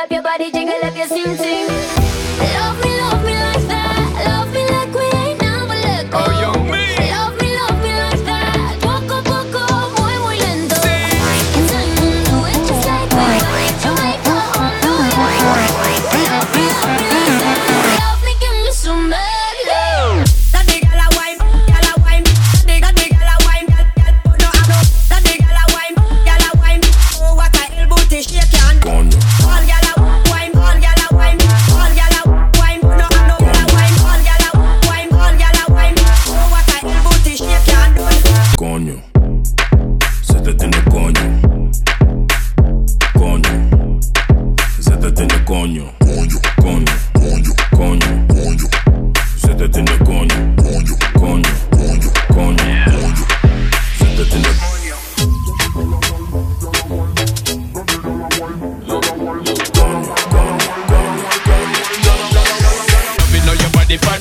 up your body, jiggle up your sing sing. coño. Se te tiene coño. Coño. Se te tiene coño. Coño. Coño. Coño. Coño. Coño. Se te tiene coño. Coño. Coño. Coño. Coño. Coño. Se te tiene coño.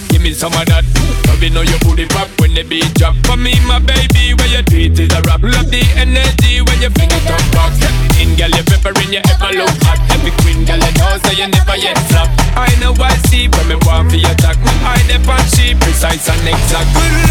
Give me some of that. Loving how your booty pop when the beat drop. For me, my baby, where your treat is a rap. Love the energy when you fling it up box In, girl, you preparing, you ever look hot. Every queen, girl, you know, so you never yet flop. I know I see when me want for your talk. I depend she precise and exact.